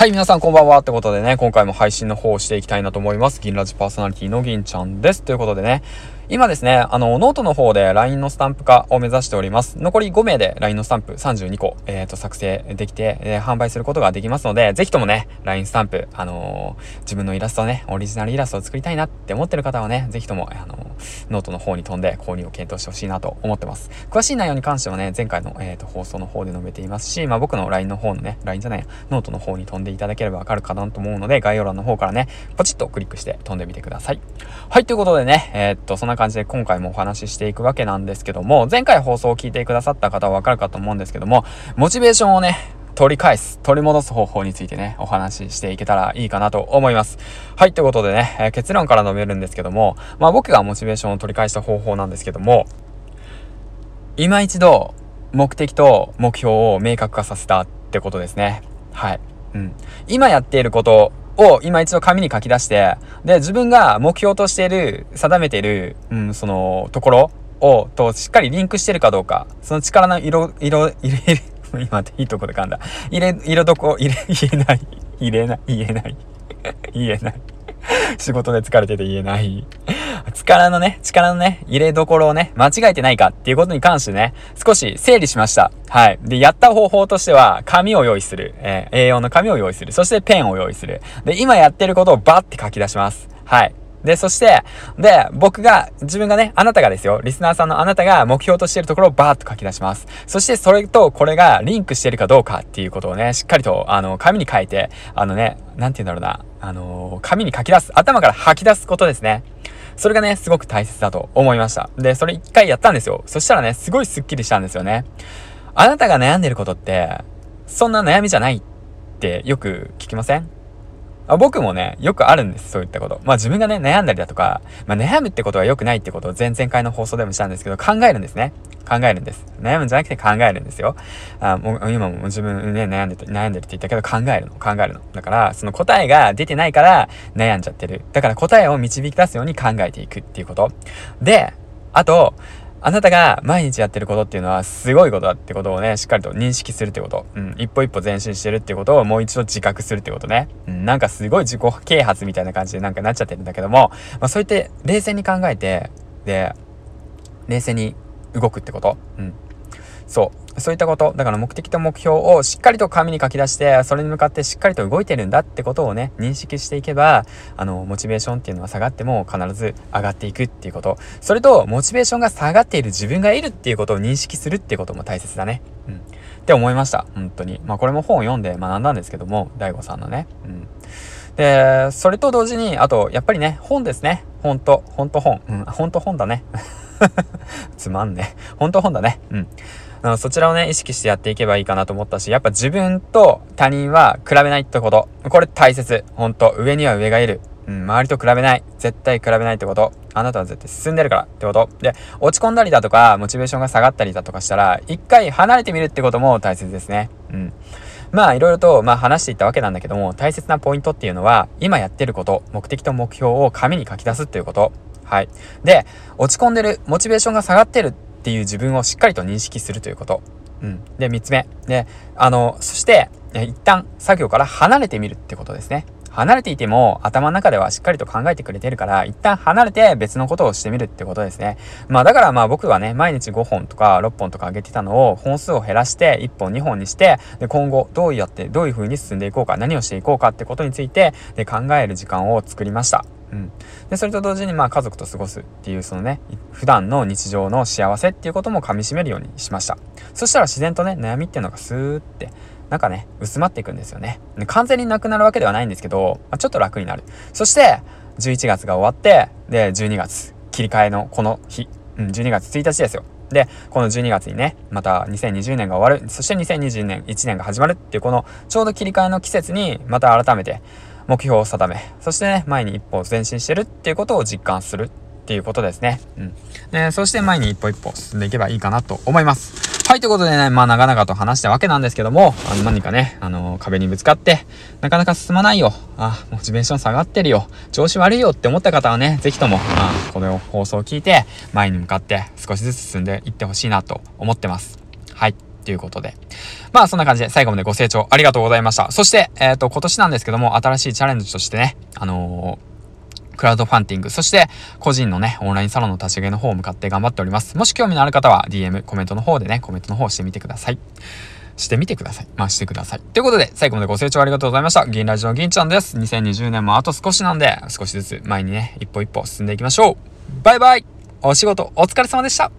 はい、皆さんこんばんは。ってことでね、今回も配信の方をしていきたいなと思います。銀ラジパーソナリティの銀ちゃんです。ということでね、今ですね、あの、ノートの方で LINE のスタンプ化を目指しております。残り5名で LINE のスタンプ32個、えっ、ー、と、作成できて、えー、販売することができますので、ぜひともね、LINE スタンプ、あのー、自分のイラストね、オリジナルイラストを作りたいなって思ってる方はね、ぜひとも、あのノートの方に飛んで購入を検討してほしいなと思ってます。詳しい内容に関してはね、前回の、えーと、放送の方で述べていますし、まあ僕の LINE の方のね、LINE じゃない、ノートの方に飛んでいただければわかるかなと思うので、概要欄の方からね、ポチッとクリックして飛んでみてください。はい、ということでね、えー、っと、そんな感じで今回もお話ししていくわけなんですけども、前回放送を聞いてくださった方はわかるかと思うんですけども、モチベーションをね、取り返す、取り戻す方法についてね、お話ししていけたらいいかなと思います。はい、ということでね、えー、結論から述べるんですけども、まあ僕がモチベーションを取り返した方法なんですけども、今一度、目的と目標を明確化させたってことですね。はい。うん。今やっていることを今一度紙に書き出して、で、自分が目標としている、定めている、うん、その、ところを、と、しっかりリンクしてるかどうか、その力の色、色、入れ、今っていいとこで噛んだ。入れ、色どこ、入れ、言えない。入れない、言えない。言えない。仕事で疲れてて言えない。力のね、力のね、入れどころをね、間違えてないかっていうことに関してね、少し整理しました。はい。で、やった方法としては、紙を用意する。えー、A4 の紙を用意する。そしてペンを用意する。で、今やってることをバッて書き出します。はい。で、そして、で、僕が、自分がね、あなたがですよ、リスナーさんのあなたが目標としているところをバーッと書き出します。そして、それとこれがリンクしているかどうかっていうことをね、しっかりと、あの、紙に書いて、あのね、なんて言うんだろうな、あの、紙に書き出す、頭から吐き出すことですね。それがね、すごく大切だと思いました。で、それ一回やったんですよ。そしたらね、すごいスッキリしたんですよね。あなたが悩んでることって、そんな悩みじゃないってよく聞きません？あ僕もね、よくあるんです、そういったこと。まあ自分がね、悩んだりだとか、まあ悩むってことは良くないってことを前々回の放送でもしたんですけど、考えるんですね。考えるんです。悩むんじゃなくて考えるんですよ。あもう今も自分ね、悩んでて、悩んでるって言ったけど考えるの、考えるの。だから、その答えが出てないから悩んじゃってる。だから答えを導き出すように考えていくっていうこと。で、あと、あなたが毎日やってることっていうのはすごいことだってことをね、しっかりと認識するってこと。うん、一歩一歩前進してるってことをもう一度自覚するってことね。うん、なんかすごい自己啓発みたいな感じでなんかなっちゃってるんだけども、まあそうやって冷静に考えて、で、冷静に動くってこと。うん。そう。そういったこと。だから目的と目標をしっかりと紙に書き出して、それに向かってしっかりと動いてるんだってことをね、認識していけば、あの、モチベーションっていうのは下がっても必ず上がっていくっていうこと。それと、モチベーションが下がっている自分がいるっていうことを認識するっていうことも大切だね。うん。って思いました。本当に。まあこれも本を読んで学んだんですけども、大悟さんのね。うん。で、それと同時に、あと、やっぱりね、本ですね。本当本当本。うん、本当本だね。つまんね。本当本だね。うん。そちらをね、意識してやっていけばいいかなと思ったし、やっぱ自分と他人は比べないってこと。これ大切。ほんと。上には上がいる。うん、周りと比べない。絶対比べないってこと。あなたは絶対進んでるからってこと。で、落ち込んだりだとか、モチベーションが下がったりだとかしたら、一回離れてみるってことも大切ですね。うん。まあ、いろいろと、まあ話していったわけなんだけども、大切なポイントっていうのは、今やってること、目的と目標を紙に書き出すっていうこと。はい。で、落ち込んでる、モチベーションが下がってるっていう自分をしっかりと認識するということ。うん。で、三つ目。で、あの、そして、一旦作業から離れてみるってことですね。離れていても頭の中ではしっかりと考えてくれてるから、一旦離れて別のことをしてみるってことですね。まあだからまあ僕はね、毎日5本とか6本とか上げてたのを本数を減らして1本2本にして、で今後どうやってどういう風に進んでいこうか、何をしていこうかってことについてで考える時間を作りました。うん。で、それと同時にまあ家族と過ごすっていうそのね、普段の日常の幸せっていうことも噛み締めるようにしました。そしたら自然とね、悩みっていうのがスーってなんかね、薄まっていくんですよね。完全になくなるわけではないんですけど、まあ、ちょっと楽になる。そして、11月が終わって、で、12月、切り替えのこの日、うん、12月1日ですよ。で、この12月にね、また2020年が終わる。そして2020年1年が始まるっていう、このちょうど切り替えの季節に、また改めて目標を定め、そしてね、前に一歩前進してるっていうことを実感するっていうことですね。うん。で、そして前に一歩一歩進んでいけばいいかなと思います。はい、ということでね、まあ長々と話したわけなんですけども、あの何かね、あの壁にぶつかって、なかなか進まないよ。あ、モチベーション下がってるよ。調子悪いよって思った方はね、ぜひとも、まあ、この放送を聞いて、前に向かって少しずつ進んでいってほしいなと思ってます。はい。ということで。まあそんな感じで最後までご清聴ありがとうございました。そして、えっ、ー、と、今年なんですけども、新しいチャレンジとしてね、あのークラウドファンディング、そして個人のね、オンラインサロンの立ち上げの方を向かって頑張っております。もし興味のある方は DM、コメントの方でね、コメントの方してみてください。してみてください。まあ、してください。ということで、最後までご清聴ありがとうございました。銀ラジオ銀ちゃんです。2020年もあと少しなんで、少しずつ前にね、一歩一歩進んでいきましょう。バイバイお仕事お疲れ様でした